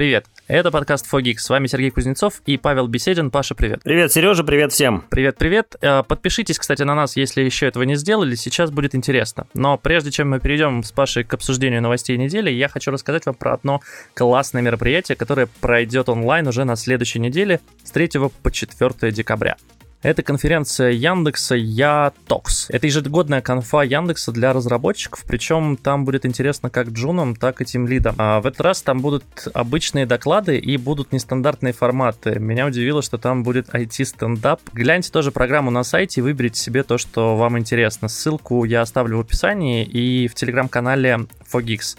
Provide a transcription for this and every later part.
Привет, это подкаст Fogix. С вами Сергей Кузнецов и Павел Беседин. Паша, привет. Привет, Сережа, привет всем. Привет, привет. Э, подпишитесь, кстати, на нас, если еще этого не сделали. Сейчас будет интересно. Но прежде чем мы перейдем с Пашей к обсуждению новостей недели, я хочу рассказать вам про одно классное мероприятие, которое пройдет онлайн уже на следующей неделе с 3 по 4 декабря. Это конференция Яндекса Ятокс. Это ежегодная конфа Яндекса для разработчиков, причем там будет интересно как джунам, так и тем лидам. А в этот раз там будут обычные доклады и будут нестандартные форматы. Меня удивило, что там будет IT-стендап. Гляньте тоже программу на сайте и выберите себе то, что вам интересно. Ссылку я оставлю в описании и в телеграм-канале Fogix.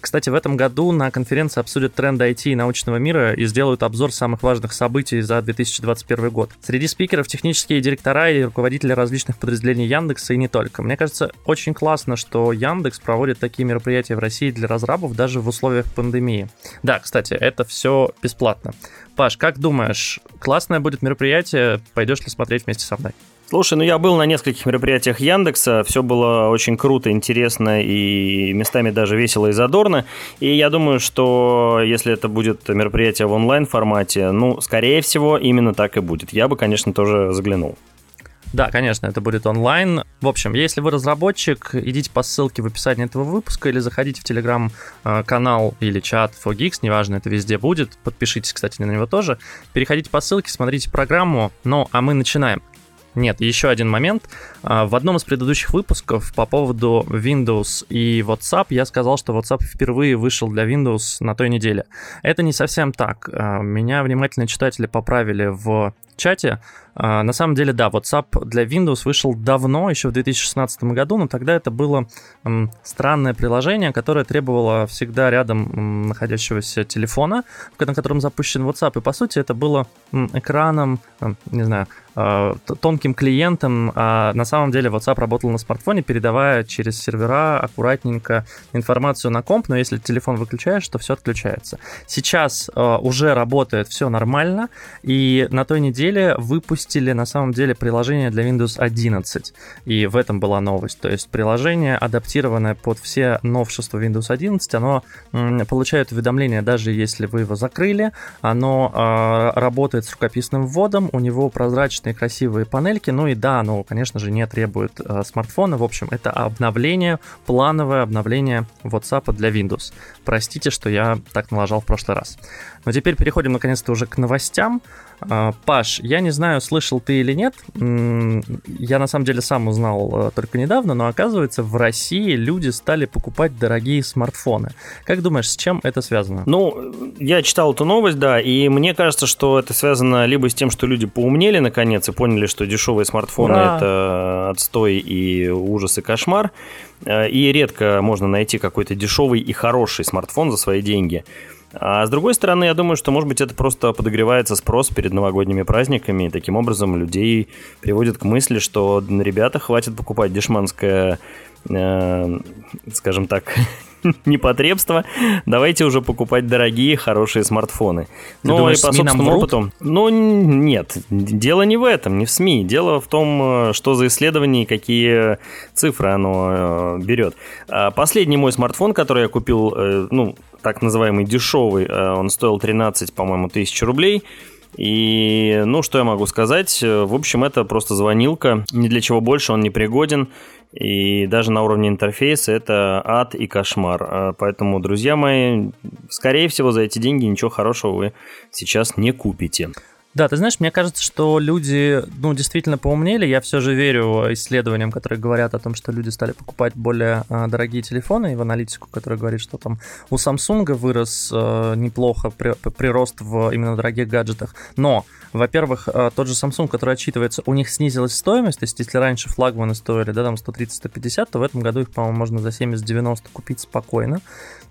Кстати, в этом году на конференции обсудят тренды IT и научного мира и сделают обзор самых важных событий за 2021 год. Среди спикеров технические директора и руководители различных подразделений Яндекса и не только. Мне кажется, очень классно, что Яндекс проводит такие мероприятия в России для разрабов даже в условиях пандемии. Да, кстати, это все бесплатно. Паш, как думаешь, классное будет мероприятие? Пойдешь ли смотреть вместе со мной? Слушай, ну я был на нескольких мероприятиях Яндекса, все было очень круто, интересно и местами даже весело и задорно. И я думаю, что если это будет мероприятие в онлайн формате, ну, скорее всего, именно так и будет. Я бы, конечно, тоже заглянул. Да, конечно, это будет онлайн. В общем, если вы разработчик, идите по ссылке в описании этого выпуска или заходите в телеграм-канал или чат Fogix, неважно, это везде будет. Подпишитесь, кстати, на него тоже. Переходите по ссылке, смотрите программу. Ну, а мы начинаем. Нет, еще один момент. А, в одном из предыдущих выпусков по поводу Windows и WhatsApp я сказал, что WhatsApp впервые вышел для Windows на той неделе. Это не совсем так. А, меня внимательные читатели поправили в чате. А, на самом деле, да, WhatsApp для Windows вышел давно, еще в 2016 году, но тогда это было странное приложение, которое требовало всегда рядом находящегося телефона, на котором запущен WhatsApp. И, по сути, это было экраном, не знаю, а, тонким клиентом, а на самом деле WhatsApp работал на смартфоне, передавая через сервера аккуратненько информацию на комп, но если телефон выключаешь, то все отключается. Сейчас а, уже работает все нормально, и на той неделе выпустили на самом деле приложение для Windows 11, и в этом была новость. То есть приложение, адаптированное под все новшества Windows 11, оно получает уведомления, даже если вы его закрыли, оно а, работает с рукописным вводом, у него симпатичные, красивые панельки. Ну и да, ну, конечно же, не требует э, смартфона. В общем, это обновление, плановое обновление WhatsApp для Windows. Простите, что я так налажал в прошлый раз. Но теперь переходим наконец-то уже к новостям. А, Паш, я не знаю, слышал ты или нет, я на самом деле сам узнал э, только недавно, но оказывается в России люди стали покупать дорогие смартфоны. Как думаешь, с чем это связано? Ну, я читал эту новость, да, и мне кажется, что это связано либо с тем, что люди поумнели наконец и поняли, что дешевые смартфоны Ура! это отстой и ужас и кошмар, э, и редко можно найти какой-то дешевый и хороший смартфон за свои деньги. А с другой стороны, я думаю, что, может быть, это просто подогревается спрос перед новогодними праздниками, и таким образом людей приводит к мысли, что, ребята, хватит покупать дешманское, э, скажем так, непотребство, давайте уже покупать дорогие, хорошие смартфоны. Ну, думаешь, и по СМИ собственному опыту... Ну, нет, дело не в этом, не в СМИ. Дело в том, э, что за исследования и какие цифры оно э, берет. А последний мой смартфон, который я купил, э, ну, так называемый дешевый, он стоил 13, по-моему, тысяч рублей. И, ну, что я могу сказать? В общем, это просто звонилка. Ни для чего больше он не пригоден. И даже на уровне интерфейса это ад и кошмар. Э, поэтому, друзья мои, скорее всего, за эти деньги ничего хорошего вы сейчас не купите. Да, ты знаешь, мне кажется, что люди, ну, действительно поумнели. Я все же верю исследованиям, которые говорят о том, что люди стали покупать более э, дорогие телефоны, и в аналитику, которая говорит, что там у Samsung вырос э, неплохо при, прирост в именно дорогих гаджетах. Но, во-первых, э, тот же Samsung, который отчитывается, у них снизилась стоимость, то есть если раньше флагманы стоили, да, там 130-150, то в этом году их, по-моему, можно за 70-90 купить спокойно.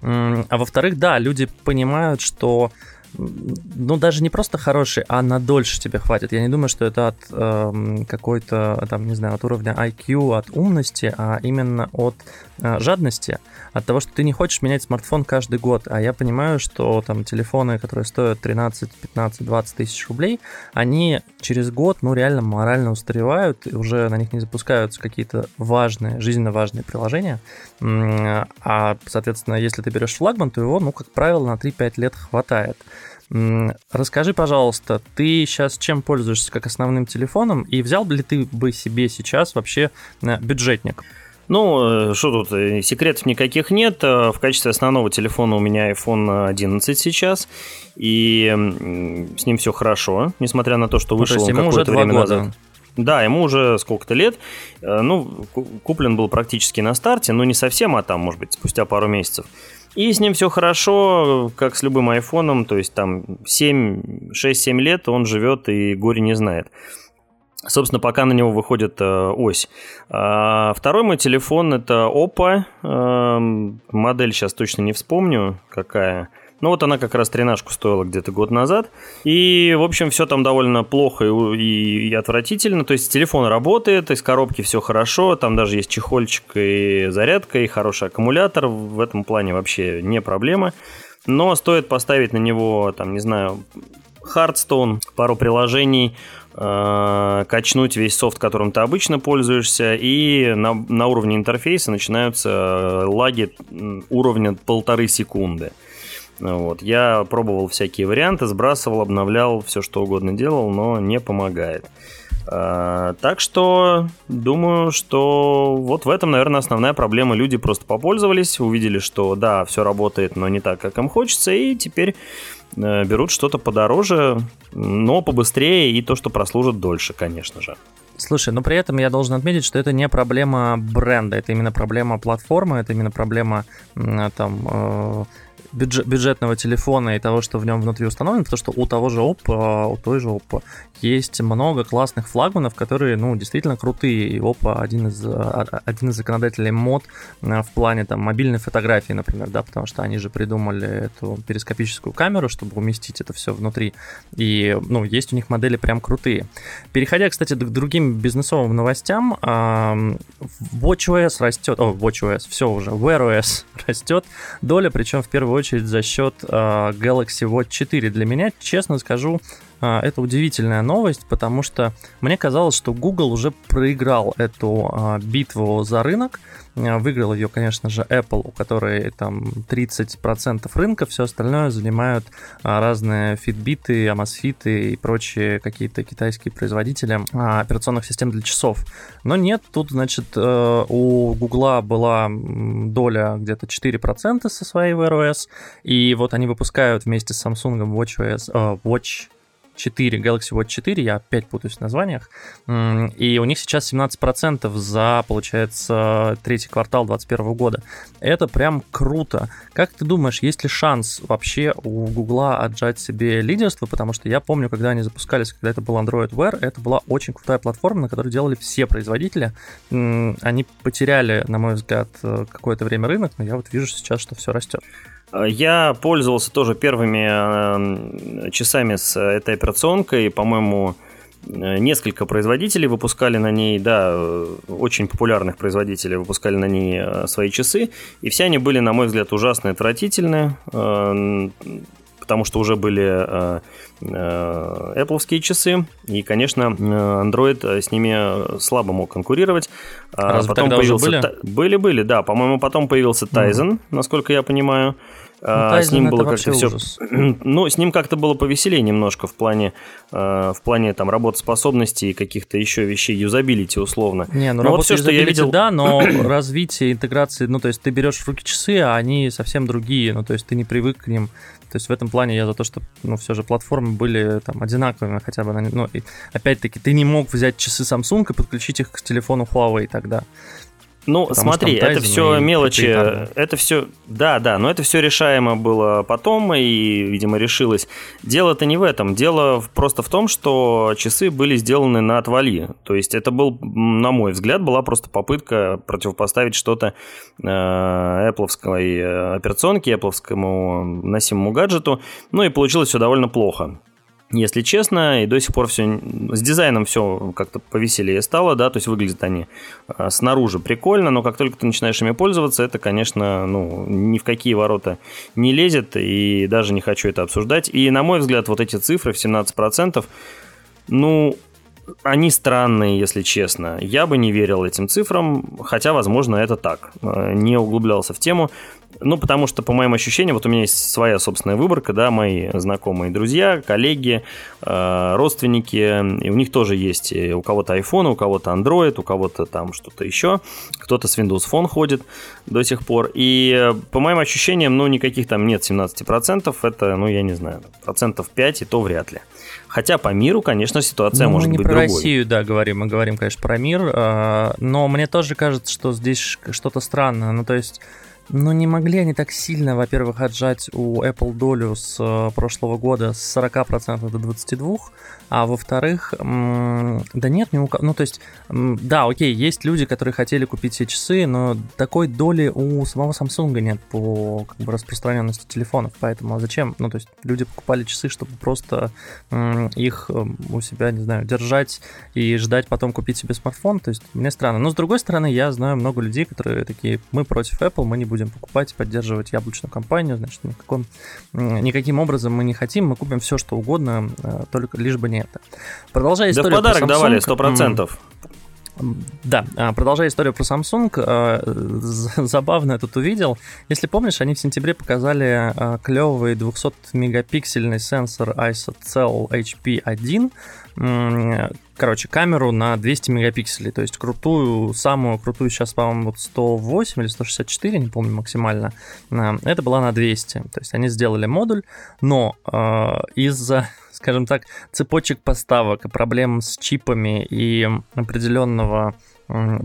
А во-вторых, да, люди понимают, что ну, даже не просто хороший, а на дольше тебе хватит. Я не думаю, что это от э, какой-то, там, не знаю, от уровня IQ, от умности, а именно от э, жадности, от того, что ты не хочешь менять смартфон каждый год. А я понимаю, что там телефоны, которые стоят 13, 15, 20 тысяч рублей, они через год, ну, реально морально устаревают, и уже на них не запускаются какие-то важные, жизненно важные приложения. А, соответственно, если ты берешь флагман, то его, ну, как правило, на 3-5 лет хватает. Расскажи, пожалуйста, ты сейчас чем пользуешься как основным телефоном, и взял ли ты бы себе сейчас вообще э, бюджетник? Ну, э, что тут, э, секретов никаких нет. В качестве основного телефона у меня iPhone 11 сейчас, и с ним все хорошо, несмотря на то, что вышел ну, то он какое-то время года. назад. Да, ему уже сколько-то лет. Ну, куплен был практически на старте, но не совсем, а там, может быть, спустя пару месяцев. И с ним все хорошо, как с любым айфоном, то есть там 7, 6-7 лет он живет и горе не знает. Собственно, пока на него выходит э, ось. А, второй мой телефон это Oppo. Э, модель сейчас точно не вспомню, какая. Ну вот она как раз тренажку стоила где-то год назад. И, в общем, все там довольно плохо и, и, и отвратительно. То есть телефон работает, из коробки все хорошо, там даже есть чехольчик и зарядка, и хороший аккумулятор. В этом плане вообще не проблема. Но стоит поставить на него, там, не знаю, Hearthstone, пару приложений, э, качнуть весь софт, которым ты обычно пользуешься, и на, на уровне интерфейса начинаются лаги уровня полторы секунды. Вот. Я пробовал всякие варианты, сбрасывал, обновлял, все что угодно делал, но не помогает. А, так что думаю, что вот в этом, наверное, основная проблема. Люди просто попользовались, увидели, что да, все работает, но не так, как им хочется, и теперь э, берут что-то подороже, но побыстрее и то, что прослужит дольше, конечно же. Слушай, но при этом я должен отметить, что это не проблема бренда, это именно проблема платформы, это именно проблема там э, бюджет, бюджетного телефона и того, что в нем внутри установлено, потому что у того же Oppo, у той же Oppo есть много классных флагманов, которые, ну, действительно крутые. И Oppo один из, а, один из законодателей мод э, в плане там мобильной фотографии, например, да, потому что они же придумали эту перископическую камеру, чтобы уместить это все внутри. И, ну, есть у них модели прям крутые. Переходя, кстати, к другим бизнесовым новостям, WatchOS растет, о, WatchOS, все уже, Wear OS растет доля, причем в первую очередь за счет а, Galaxy Watch 4. Для меня, честно скажу, а, это удивительная новость, потому что мне казалось, что Google уже проиграл эту а, битву за рынок. Выиграл ее, конечно же, Apple, у которой там 30% рынка, все остальное занимают разные фитбиты, амосфиты и прочие какие-то китайские производители операционных систем для часов. Но нет, тут, значит, э, у Google была доля где-то 4% со своей Wear OS, и вот они выпускают вместе с Samsung WatchOS, э, Watch 4, Galaxy Watch 4, я опять путаюсь в названиях, и у них сейчас 17% за, получается, третий квартал 2021 года. Это прям круто. Как ты думаешь, есть ли шанс вообще у Гугла отжать себе лидерство? Потому что я помню, когда они запускались, когда это был Android Wear, это была очень крутая платформа, на которой делали все производители. Они потеряли, на мой взгляд, э, какое-то время рынок, но я вот вижу сейчас, что все растет. Я пользовался тоже первыми э, часами с этой операционкой. По-моему, э, несколько производителей выпускали на ней, да, э, очень популярных производителей выпускали на ней свои часы. И все они были, на мой взгляд, ужасно отвратительны потому что уже были э, э, Apple часы, и, конечно, Android с ними слабо мог конкурировать. А Разве потом тогда появился... уже были? Были-были, да. По-моему, потом появился Tizen, mm. насколько я понимаю. Ну, а, с ним было как-то все. Ну, с ним как-то было повеселее немножко в плане, э, в плане там работоспособности и каких-то еще вещей, юзабилити условно. Не, ну но вот все, что я видел, да, но развитие интеграции, ну, то есть ты берешь в руки часы, а они совсем другие, ну, то есть ты не привык к ним. То есть в этом плане я за то, что, ну, все же платформы были там одинаковыми хотя бы. Ну, опять-таки, ты не мог взять часы Samsung и подключить их к телефону Huawei тогда. Ну, смотри, это все мелочи, это все, да, да, но это все решаемо было потом и, видимо, решилось. Дело-то не в этом, дело просто в том, что часы были сделаны на отвали. То есть это был, на мой взгляд, была просто попытка противопоставить что-то э, Apple э, операционке, Apple носимому гаджету, ну и получилось все довольно плохо если честно, и до сих пор все с дизайном все как-то повеселее стало, да, то есть выглядят они а, снаружи прикольно, но как только ты начинаешь ими пользоваться, это, конечно, ну, ни в какие ворота не лезет, и даже не хочу это обсуждать. И, на мой взгляд, вот эти цифры в 17%, ну, они странные, если честно. Я бы не верил этим цифрам, хотя, возможно, это так. Э, не углублялся в тему. Ну, потому что, по моим ощущениям, вот у меня есть своя собственная выборка, да, мои знакомые друзья, коллеги, э, родственники, и у них тоже есть у кого-то iPhone, у кого-то Android, у кого-то там что-то еще, кто-то с Windows Phone ходит до сих пор, и по моим ощущениям, ну, никаких там нет 17%, это, ну, я не знаю, процентов 5, и то вряд ли. Хотя по миру, конечно, ситуация ну, может быть другой. Мы не про Россию, да, говорим, мы говорим, конечно, про мир, э, но мне тоже кажется, что здесь что-то странное, ну, то есть но не могли они так сильно, во-первых, отжать у Apple долю с э, прошлого года с 40% до 22%, а во-вторых, да нет, не у ну то есть, да, окей, есть люди, которые хотели купить все часы, но такой доли у самого Samsung нет по как бы, распространенности телефонов, поэтому зачем? Ну то есть люди покупали часы, чтобы просто их у себя, не знаю, держать и ждать потом купить себе смартфон, то есть мне странно. Но с другой стороны, я знаю много людей, которые такие, мы против Apple, мы не будем покупать, поддерживать яблочную компанию, значит, никаком, никаким образом мы не хотим, мы купим все, что угодно, э, только лишь бы не это. Продолжая историю да в подарок Samsung, давали, сто процентов. Да, а, продолжая историю про Samsung, а, забавно я тут увидел. Если помнишь, они в сентябре показали а, клевый 200-мегапиксельный сенсор ISOCELL HP1, короче, камеру на 200 мегапикселей, то есть крутую, самую крутую сейчас, по-моему, вот 108 или 164, не помню максимально, это была на 200, то есть они сделали модуль, но из-за скажем так, цепочек поставок проблем с чипами и определенного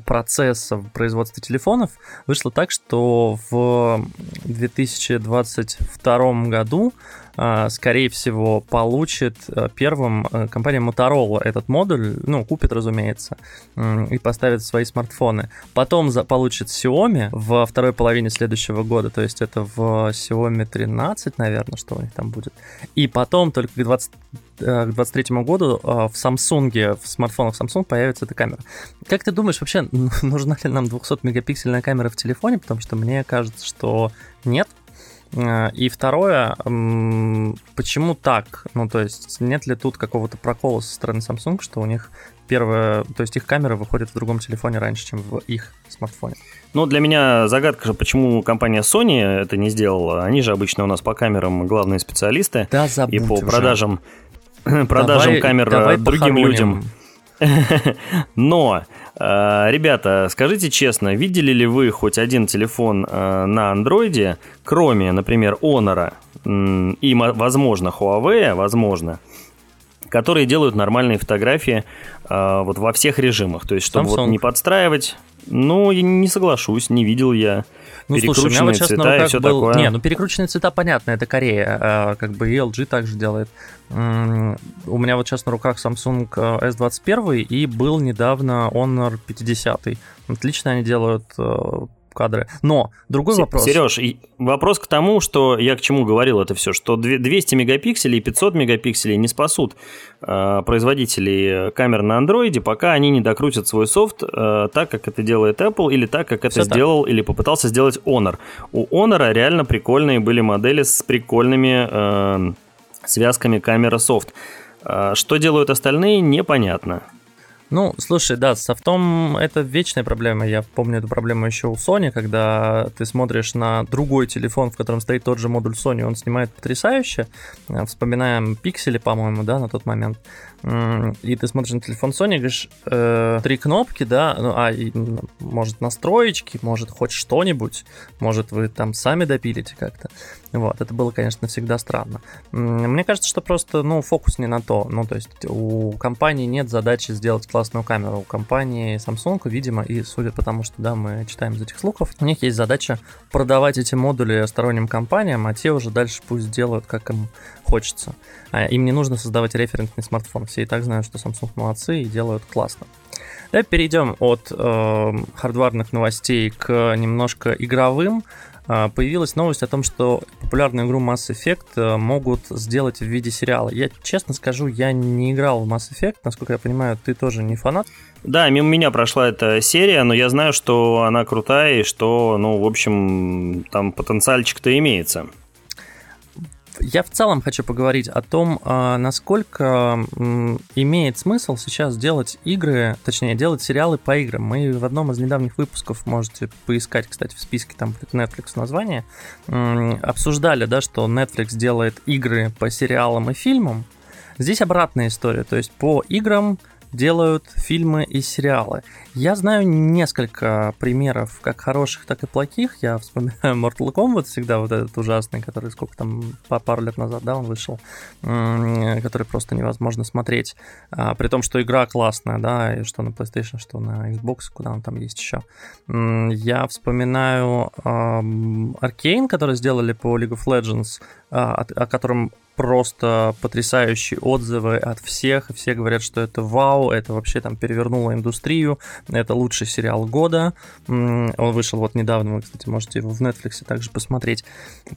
процесса в производстве телефонов вышло так, что в 2022 году скорее всего, получит а, первым а, компания Motorola этот модуль, ну, купит, разумеется, и поставит в свои смартфоны. Потом за, получит Xiaomi во второй половине следующего года, то есть это в Xiaomi 13, наверное, что у них там будет. И потом только к 20 к 23 году в Samsung, в смартфонах Samsung появится эта камера. Как ты думаешь, вообще нужна ли нам 200-мегапиксельная камера в телефоне? Потому что мне кажется, что нет. Э, и второе, почему так? Ну, то есть, нет ли тут какого-то прокола со стороны Samsung, что у них первое, то есть их камера выходит в другом телефоне раньше, чем в их смартфоне? Ну, для меня загадка, почему компания Sony это не сделала. Они же обычно у нас по камерам главные специалисты. Да, И по уже. продажам, продажам давай, камер давай другим людям. Но Э, ребята, скажите честно, видели ли вы хоть один телефон э, на андроиде, кроме, например, Honor и, возможно, Huawei, возможно, которые делают нормальные фотографии э, вот во всех режимах, то есть чтобы вот не подстраивать. Ну, не соглашусь, не видел я. Ну, слушай, у меня вот сейчас цвета на руках и все был... такое. Не, ну перекрученные цвета, понятно, это Корея, а, как бы и LG также делает. У меня вот сейчас на руках Samsung S21 и был недавно Honor 50. Отлично они делают э, кадры. Но другой вопрос. Сереж, вопрос к тому, что я к чему говорил это все, что 200 мегапикселей и 500 мегапикселей не спасут э, производителей камер на андроиде, пока они не докрутят свой софт э, так, как это делает Apple, или так, как это все сделал так. или попытался сделать Honor. У Honor реально прикольные были модели с прикольными э, связками камера софт. Что делают остальные, непонятно. Ну, слушай, да, с софтом это вечная проблема. Я помню эту проблему еще у Sony, когда ты смотришь на другой телефон, в котором стоит тот же модуль Sony, он снимает потрясающе. Э, вспоминаем пиксели, по-моему, да, на тот момент и ты смотришь на телефон Sony, говоришь, э, три кнопки, да, ну, а, и, может, настроечки, может, хоть что-нибудь, может, вы там сами допилите как-то. Вот, это было, конечно, всегда странно. Мне кажется, что просто, ну, фокус не на то. Ну, то есть у компании нет задачи сделать классную камеру. У компании Samsung, видимо, и судя по тому, что, да, мы читаем из этих слухов, у них есть задача продавать эти модули сторонним компаниям, а те уже дальше пусть делают, как им хочется. А им не нужно создавать референтный смартфон. Все и так знают, что Samsung молодцы и делают классно. Давай перейдем от э, хардварных новостей к немножко игровым. А, появилась новость о том, что популярную игру Mass Effect э, могут сделать в виде сериала. Я честно скажу, я не играл в Mass Effect, насколько я понимаю, ты тоже не фанат. Да, мимо меня прошла эта серия, но я знаю, что она крутая и что, ну, в общем, там потенциальчик-то имеется. Я в целом хочу поговорить о том, а, насколько имеет смысл сейчас делать игры, точнее, делать сериалы по играм. Мы в одном из недавних выпусков, можете поискать, кстати, в списке, там Netflix название, обсуждали, да, что Netflix делает игры по сериалам и фильмам. Здесь обратная история, то есть по играм делают фильмы и сериалы. Я знаю несколько примеров, как хороших, так и плохих. Я вспоминаю Mortal Kombat всегда, вот этот ужасный, который сколько там, по пару лет назад, да, он вышел, который просто невозможно смотреть. А, при том, что игра классная, да, и что на PlayStation, что на Xbox, куда он там есть еще. Я вспоминаю Arkane, который сделали по League of Legends, а, о котором просто потрясающие отзывы от всех. Все говорят, что это вау, это вообще там перевернуло индустрию, это лучший сериал года. Он вышел вот недавно, вы, кстати, можете его в Netflix также посмотреть.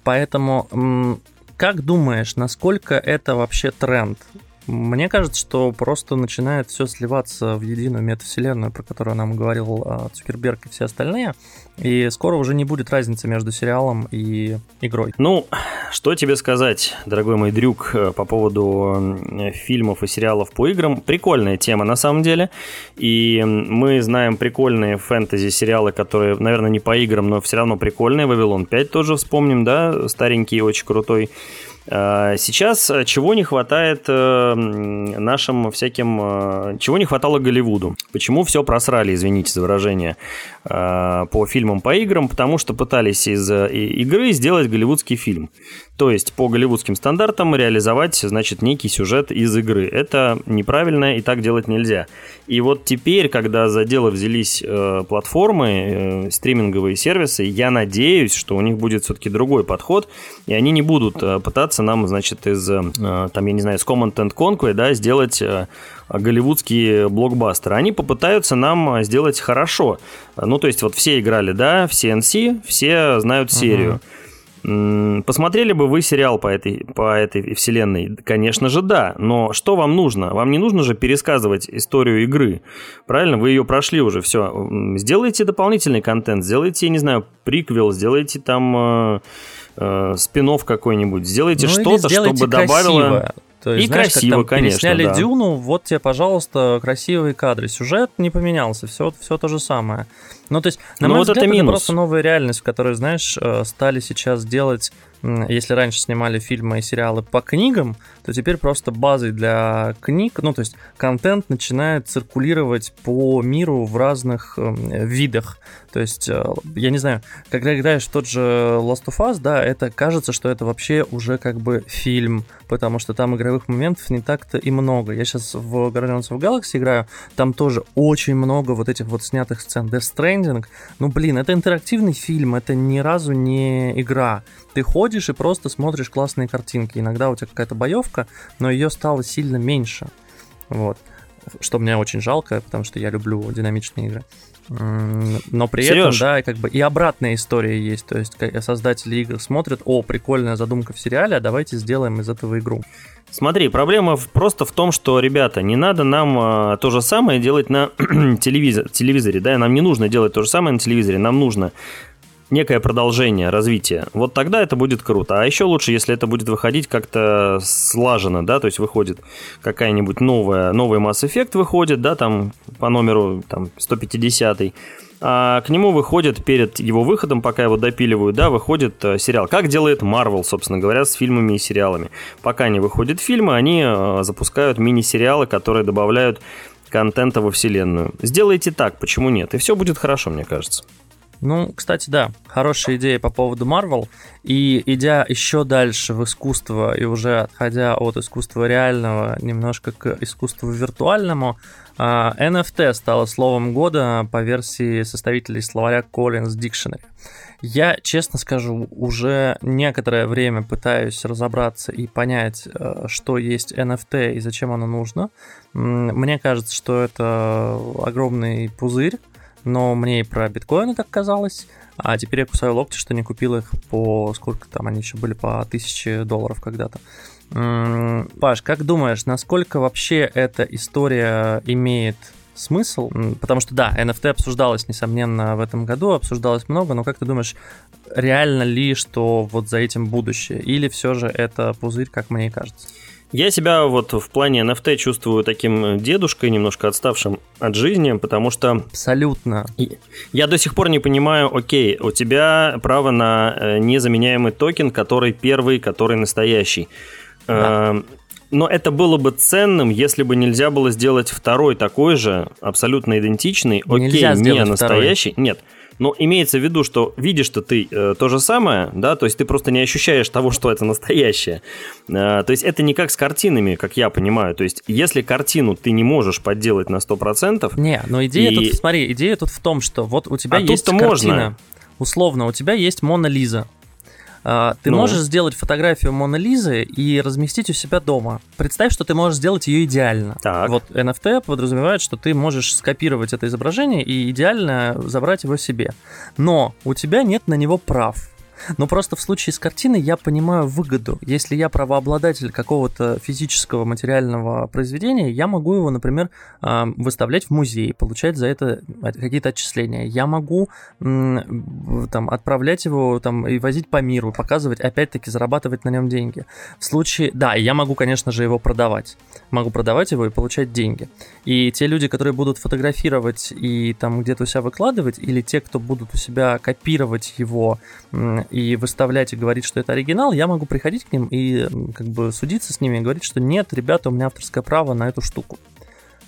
Поэтому, как думаешь, насколько это вообще тренд? Мне кажется, что просто начинает все сливаться в единую метавселенную, про которую нам говорил а, Цукерберг и все остальные. И скоро уже не будет разницы между сериалом и игрой. Ну, что тебе сказать, дорогой мой дрюк, э, по поводу фильмов и сериалов по играм. Прикольная тема на самом деле. И мы знаем прикольные фэнтези-сериалы, которые, наверное, не по играм, но все равно прикольные. «Вавилон 5» тоже вспомним, да, старенький, очень крутой. А, сейчас э, чего не хватает э, нашим всяким... Чего не хватало Голливуду? Почему все просрали, извините за выражение, по фильмам, по играм? Потому что пытались из игры сделать голливудский фильм. То есть по голливудским стандартам реализовать, значит, некий сюжет из игры. Это неправильно и так делать нельзя. И вот теперь, когда за дело взялись э, платформы, э, стриминговые сервисы, я надеюсь, что у них будет все-таки другой подход, и они не будут э, пытаться нам, значит, из, э, там, я не знаю, из Command and Conquer, да, сделать э, голливудские блокбастеры. Они попытаются нам сделать хорошо. Ну, то есть вот все играли, да, все NC, все знают серию. Посмотрели бы вы сериал по этой, по этой вселенной? Конечно же, да. Но что вам нужно? Вам не нужно же пересказывать историю игры. Правильно? Вы ее прошли уже. Все. Сделайте дополнительный контент. Сделайте, не знаю, приквел. Сделайте там э, э, спин какой-нибудь. Сделайте ну, что-то, чтобы добавило... То есть, и знаешь, красиво, как там конечно. Сняли да. Дюну, вот тебе, пожалуйста, красивые кадры. Сюжет не поменялся, все, все то же самое. Ну, то есть, на ну, мой вот взгляд, это, минус. это просто новая реальность, в которой, знаешь, э, стали сейчас делать если раньше снимали фильмы и сериалы по книгам, то теперь просто базой для книг, ну то есть контент начинает циркулировать по миру в разных э, видах. То есть, э, я не знаю, когда играешь тот же Last of Us, да, это кажется, что это вообще уже как бы фильм, потому что там игровых моментов не так-то и много. Я сейчас в Guardians of Galaxy играю, там тоже очень много вот этих вот снятых сцен. Death Stranding, ну блин, это интерактивный фильм, это ни разу не игра ты ходишь и просто смотришь классные картинки. Иногда у тебя какая-то боевка, но ее стало сильно меньше. Вот. Что мне очень жалко, потому что я люблю динамичные игры. Но при Сереж. этом, да, как бы и обратная история есть. То есть создатели игр смотрят, о, прикольная задумка в сериале, а давайте сделаем из этого игру. Смотри, проблема просто в том, что, ребята, не надо нам а, то же самое делать на телевизор, телевизоре, да, нам не нужно делать то же самое на телевизоре, нам нужно некое продолжение, развитие, вот тогда это будет круто. А еще лучше, если это будет выходить как-то слаженно, да, то есть выходит какая-нибудь новая, новый Mass Effect выходит, да, там по номеру там 150 а к нему выходит перед его выходом, пока его допиливают, да, выходит э, сериал. Как делает Marvel, собственно говоря, с фильмами и сериалами. Пока не выходят фильмы, они э, запускают мини-сериалы, которые добавляют контента во вселенную. Сделайте так, почему нет? И все будет хорошо, мне кажется. Ну, кстати, да, хорошая идея по поводу Marvel. И идя еще дальше в искусство и уже отходя от искусства реального немножко к искусству виртуальному, NFT а, стало словом года по версии составителей словаря Collins Dictionary. Я, честно скажу, уже некоторое время пытаюсь разобраться и понять, э, что есть NFT и зачем оно нужно. Мне кажется, что это огромный пузырь, но мне и про биткоины так казалось. А теперь я кусаю локти, что не купил их по... Сколько там они еще были? По 1000 долларов когда-то. Паш, как думаешь, насколько вообще эта история имеет смысл? Потому что, да, NFT обсуждалось, несомненно, в этом году, обсуждалось много, но как ты думаешь, реально ли, что вот за этим будущее? Или все же это пузырь, как мне кажется? Я себя вот в плане NFT чувствую таким дедушкой, немножко отставшим от жизни, потому что... Абсолютно. Я до сих пор не понимаю, окей, у тебя право на э, незаменяемый токен, который первый, который настоящий. Да. Эм, но это было бы ценным, если бы нельзя было сделать второй такой же, абсолютно идентичный, окей, не настоящий. Второй. Нет, но имеется в виду, что видишь-то ты э, то же самое, да, то есть ты просто не ощущаешь того, что это настоящее. Э, то есть это не как с картинами, как я понимаю. То есть если картину ты не можешь подделать на 100%... Не, но идея и... тут, смотри, идея тут в том, что вот у тебя а есть картина. Можно. Условно, у тебя есть Мона Лиза. А, ты ну. можешь сделать фотографию Моны Лизы и разместить у себя дома. Представь, что ты можешь сделать ее идеально. Так. Вот NFT подразумевает, что ты можешь скопировать это изображение и идеально забрать его себе. Но у тебя нет на него прав. Но просто в случае с картиной я понимаю выгоду. Если я правообладатель какого-то физического материального произведения, я могу его, например, выставлять в музей, получать за это какие-то отчисления. Я могу там, отправлять его там, и возить по миру, показывать, опять-таки зарабатывать на нем деньги. В случае, да, я могу, конечно же, его продавать. Могу продавать его и получать деньги. И те люди, которые будут фотографировать и там где-то у себя выкладывать, или те, кто будут у себя копировать его и выставлять и говорить, что это оригинал, я могу приходить к ним и как бы судиться с ними и говорить, что нет, ребята, у меня авторское право на эту штуку.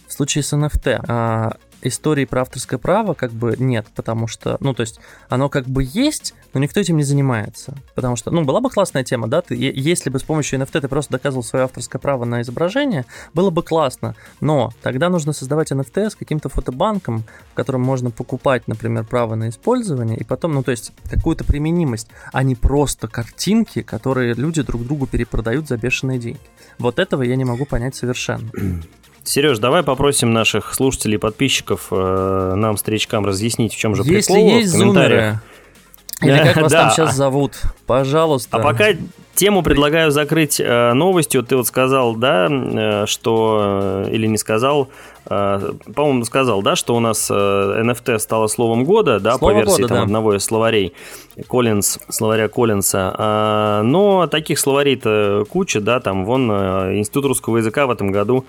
В случае с NFT истории про авторское право как бы нет, потому что, ну, то есть, оно как бы есть, но никто этим не занимается. Потому что, ну, была бы классная тема, да, ты, если бы с помощью NFT ты просто доказывал свое авторское право на изображение, было бы классно, но тогда нужно создавать NFT с каким-то фотобанком, в котором можно покупать, например, право на использование, и потом, ну, то есть, какую-то применимость, а не просто картинки, которые люди друг другу перепродают за бешеные деньги. Вот этого я не могу понять совершенно. Сереж, давай попросим наших слушателей и подписчиков э, нам, старичкам, разъяснить, в чем же Если прикол есть в. Зумеры, или как вас да. там сейчас зовут, пожалуйста. А пока тему предлагаю закрыть э, новостью. Ты вот сказал, да, э, что... Э, или не сказал, э, по-моему, сказал, да, что у нас э, NFT стало словом года, да, Слово по версии года, там, да. одного из словарей, Коллинз, словаря Коллинса. А, но таких словарей-то куча, да, там, вон, э, Институт русского языка в этом году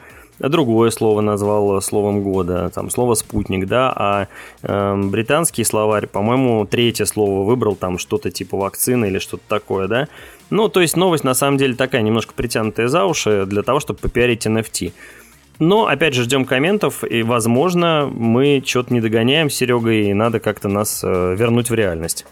другое слово назвал словом года, там слово спутник, да, а э, британский словарь, по-моему, третье слово выбрал, там что-то типа вакцина или что-то такое, да. Ну, то есть новость на самом деле такая немножко притянутая за уши для того, чтобы попиарить NFT. Но, опять же, ждем комментов, и, возможно, мы что-то не догоняем с Серегой, и надо как-то нас э, вернуть в реальность.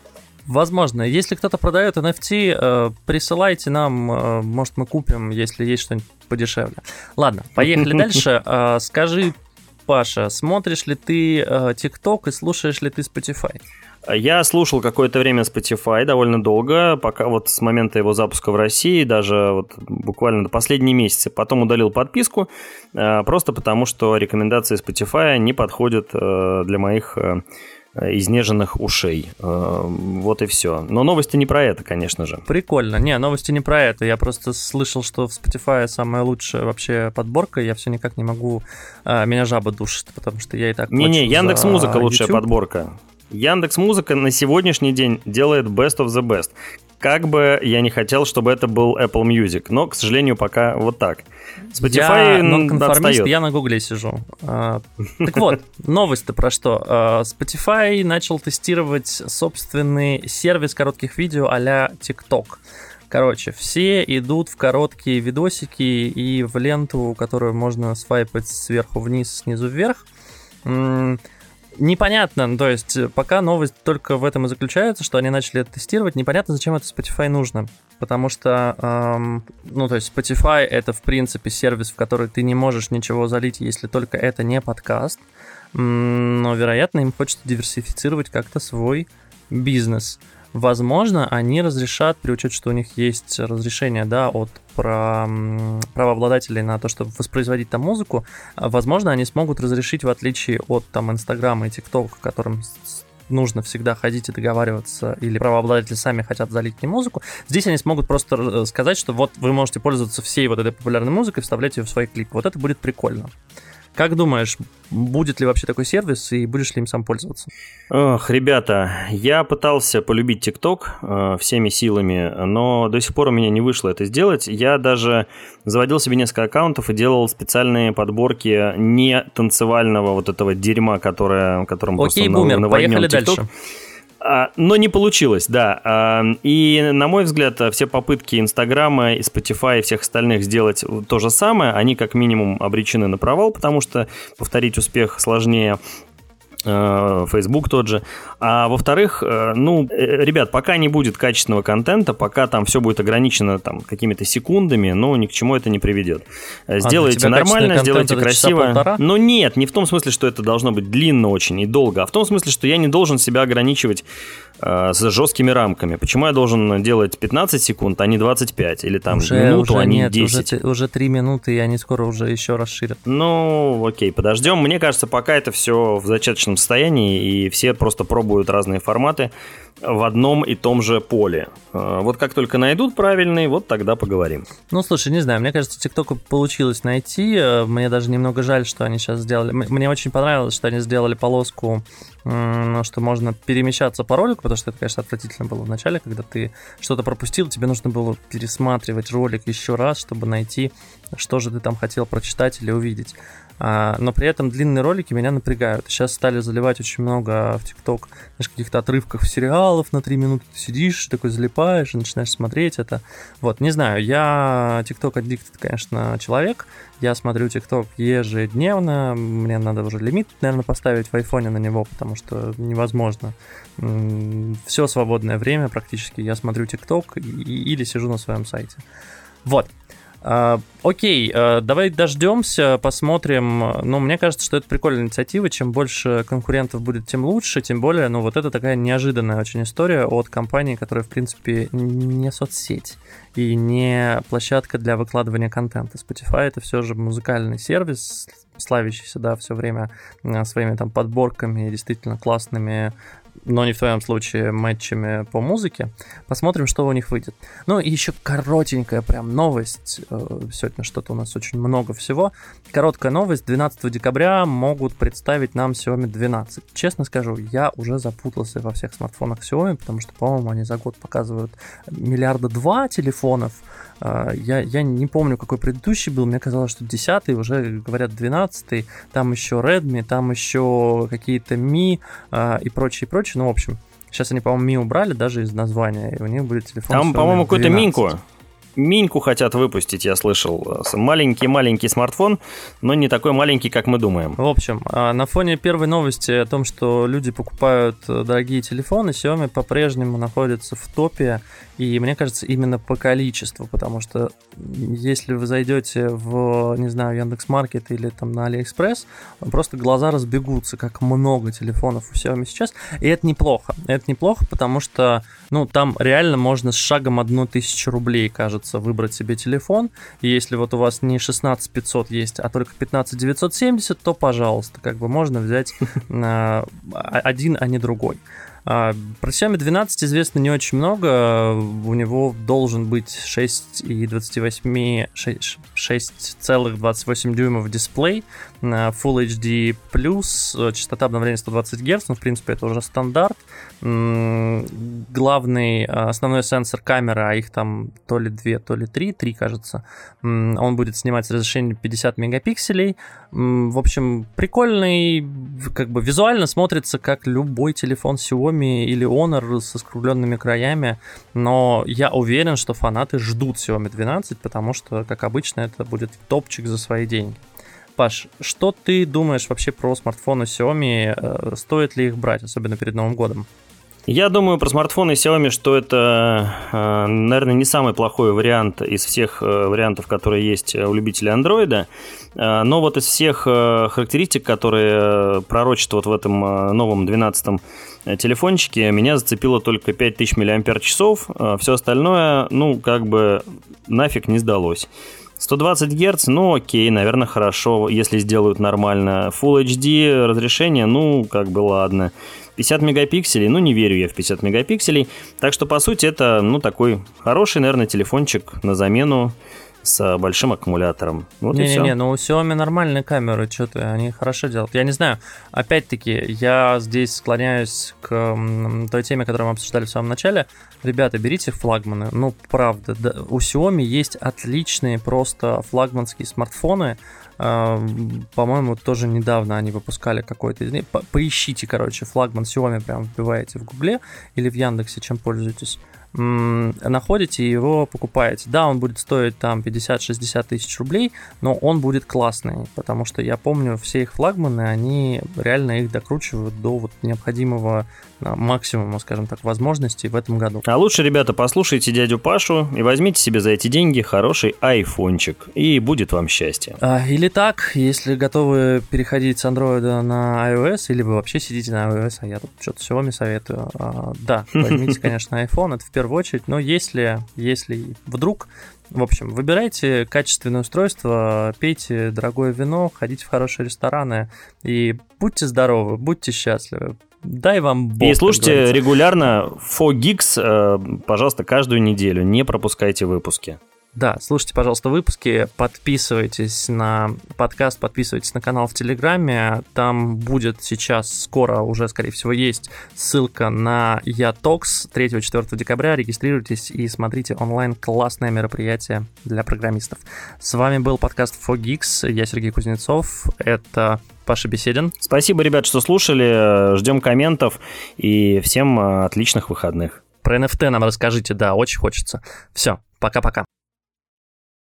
Возможно. Если кто-то продает NFT, э, присылайте нам, э, может, мы купим, если есть что-нибудь подешевле. Ладно, поехали дальше. Э, скажи, Паша, смотришь ли ты TikTok и слушаешь ли ты Spotify? Я слушал какое-то время Spotify довольно долго, пока вот с момента его запуска в России, даже вот буквально до последние месяцы. Потом удалил подписку, просто потому что рекомендации Spotify не подходят для моих изнеженных ушей. Э, вот и все. Но новости не про это, конечно же. Прикольно. Не, новости не про это. Я просто слышал, что в Spotify самая лучшая вообще подборка. Я все никак не могу... А, меня жаба душит, потому что я и так Не-не, Яндекс Музыка лучшая подборка. Яндекс Музыка на сегодняшний день делает best of the best. Как бы я не хотел, чтобы это был Apple Music, но, к сожалению, пока вот так. Spotify я отстает. я на Гугле сижу. А, так вот, новость-то про что? А, Spotify начал тестировать собственный сервис коротких видео а-ля TikTok. Короче, все идут в короткие видосики и в ленту, которую можно свайпать сверху вниз, снизу вверх непонятно, ну, то есть пока новость только в этом и заключается, что они начали это тестировать, непонятно, зачем это Spotify нужно. Потому что, эм, ну, то есть Spotify это, в принципе, сервис, в который ты не можешь ничего залить, если только это не подкаст. Но, вероятно, им хочется диверсифицировать как-то свой бизнес. Возможно, они разрешат, при учете, что у них есть разрешение да, от про правообладателей на то, чтобы воспроизводить там музыку, возможно, они смогут разрешить, в отличие от там Инстаграма и ТикТока, которым нужно всегда ходить и договариваться, или правообладатели сами хотят залить не музыку, здесь они смогут просто э, сказать, что вот вы можете пользоваться всей вот этой популярной музыкой, вставлять ее в свои клипы. Вот это будет прикольно. Как думаешь, будет ли вообще такой сервис и будешь ли им сам пользоваться? Ох, ребята, я пытался полюбить ТикТок э, всеми силами, но до сих пор у меня не вышло это сделать. Я даже заводил себе несколько аккаунтов и делал специальные подборки не танцевального вот этого дерьма, которое, которым Окей, просто бумер, поехали TikTok. дальше. А, но не получилось, да. А, и, на мой взгляд, все попытки Инстаграма и Spotify и всех остальных сделать то же самое, они как минимум обречены на провал, потому что повторить успех сложнее. Э, Facebook тот же. А во-вторых, э, ну, э, ребят, пока не будет качественного контента, пока там все будет ограничено там какими-то секундами, ну, ни к чему это не приведет. А, сделайте а нормально, сделайте красиво. Но нет, не в том смысле, что это должно быть длинно очень и долго, а в том смысле, что я не должен себя ограничивать с жесткими рамками. Почему я должен делать 15 секунд, а не 25? Или там уже, минуту, уже а не нет, 10? Уже, уже 3 минуты, и они скоро уже еще расширят. Ну, окей, подождем. Мне кажется, пока это все в зачаточном состоянии, и все просто пробуют разные форматы в одном и том же поле. Э, вот как только найдут правильный, вот тогда поговорим. Ну, слушай, не знаю, мне кажется, ТикТоку получилось найти. Э, мне даже немного жаль, что они сейчас сделали. Мне очень понравилось, что они сделали полоску, что можно перемещаться по ролику, потому что это, конечно, отвратительно было в начале, когда ты что-то пропустил, тебе нужно было пересматривать ролик еще раз, чтобы найти, что же ты там хотел прочитать или увидеть. А, но при этом длинные ролики меня напрягают. Сейчас стали заливать очень много в ТикТок, знаешь, каких-то отрывков сериалов на 3 минуты. Ты сидишь, такой залипаешь и начинаешь смотреть это. Вот, не знаю, я ТикТок аддикт, конечно, человек. Я смотрю ТикТок ежедневно. Мне надо уже лимит, наверное, поставить в айфоне на него, потому что невозможно. Все свободное время практически я смотрю ТикТок или сижу на своем сайте. Вот. А, окей, а, давай дождемся, посмотрим. Ну, мне кажется, что это прикольная инициатива. Чем больше конкурентов будет, тем лучше. Тем более, ну, вот это такая неожиданная очень история от компании, которая, в принципе, не соцсеть и не площадка для выкладывания контента. Spotify это все же музыкальный сервис, славящийся, да, все время а, своими там подборками, действительно классными но не в твоем случае матчами по музыке. Посмотрим, что у них выйдет. Ну и еще коротенькая прям новость. Э, сегодня что-то у нас очень много всего. Короткая новость. 12 декабря могут представить нам Xiaomi 12. Честно скажу, я уже запутался во всех смартфонах Xiaomi, потому что, по-моему, они за год показывают миллиарда два телефонов. Э, я, я не помню, какой предыдущий был. Мне казалось, что 10 уже говорят 12 Там еще Redmi, там еще какие-то Mi э, и прочее, прочее. Ну, в общем, сейчас они, по-моему, Ми убрали даже из названия, и у них будет телефон. Там, по-моему, какой-то Минку. Миньку хотят выпустить, я слышал. Маленький-маленький смартфон, но не такой маленький, как мы думаем. В общем, а, на фоне первой новости о том, что люди покупают э, дорогие телефоны, Xiaomi по-прежнему находится в топе и мне кажется, именно по количеству, потому что если вы зайдете в, не знаю, Яндекс.Маркет или там на Алиэкспресс, просто глаза разбегутся, как много телефонов у Xiaomi сейчас. И это неплохо. Это неплохо, потому что, ну, там реально можно с шагом одну тысячу рублей, кажется, выбрать себе телефон. Если вот у вас не 16 500 есть, а только 15 970, то, пожалуйста, как бы можно взять один, а не другой. А, про Xiaomi 12 известно не очень много. У него должен быть 6,28 6,28 дюймов дисплей, Full HD+, частота обновления 120 Гц, ну, в принципе, это уже стандарт. Главный, а, основной сенсор камеры, а их там то ли 2, то ли 3, 3, кажется, он будет снимать с разрешением 50 мегапикселей. В общем, прикольный, как бы визуально смотрится как любой телефон Xiaomi или Honor со скругленными краями, но я уверен, что фанаты ждут Xiaomi 12, потому что, как обычно, это будет топчик за свои деньги. Паш, что ты думаешь вообще про смартфоны Xiaomi? Э, стоит ли их брать, особенно перед Новым годом? Я думаю про смартфоны Xiaomi, что это, э, наверное, не самый плохой вариант из всех э, вариантов, которые есть у любителей Android. Но вот из всех характеристик, которые пророчат вот в этом новом 12 телефончике, меня зацепило только 5000 мАч. Все остальное, ну, как бы нафиг не сдалось. 120 Гц, ну окей, наверное, хорошо, если сделают нормально. Full HD разрешение, ну, как бы ладно. 50 мегапикселей, ну, не верю я в 50 мегапикселей. Так что, по сути, это, ну, такой хороший, наверное, телефончик на замену с большим аккумулятором. Вот Не-не-не, но ну, у Xiaomi нормальные камеры, что-то они хорошо делают. Я не знаю, опять-таки, я здесь склоняюсь к той теме, которую мы обсуждали в самом начале. Ребята, берите флагманы. Ну, правда, да, у Xiaomi есть отличные просто флагманские смартфоны, а, по-моему, тоже недавно они выпускали какой-то из них. Поищите, короче, флагман Xiaomi, прям вбиваете в Гугле или в Яндексе, чем пользуетесь находите и его покупаете. Да, он будет стоить там 50-60 тысяч рублей, но он будет классный, потому что я помню все их флагманы, они реально их докручивают до вот необходимого максимума, скажем так, возможностей в этом году. А лучше, ребята, послушайте дядю Пашу и возьмите себе за эти деньги хороший айфончик, и будет вам счастье. А, или так, если готовы переходить с Android на iOS, или вы вообще сидите на iOS, а я тут что-то Xiaomi советую. А, да, возьмите, конечно, iPhone, это в первую очередь, но если, если вдруг в общем, выбирайте качественное устройство, пейте дорогое вино, ходите в хорошие рестораны и будьте здоровы, будьте счастливы. Дай вам бог. И слушайте регулярно 4Geeks, э, пожалуйста, каждую неделю. Не пропускайте выпуски. Да, слушайте, пожалуйста, выпуски, подписывайтесь на подкаст, подписывайтесь на канал в Телеграме. Там будет сейчас, скоро уже, скорее всего, есть ссылка на Ятокс 3-4 декабря. Регистрируйтесь и смотрите онлайн классное мероприятие для программистов. С вами был подкаст 4Geeks. Я Сергей Кузнецов. Это Паша Беседин. Спасибо, ребят, что слушали. Ждем комментов и всем э, отличных выходных. Про NFT нам расскажите, да, очень хочется. Все, пока-пока.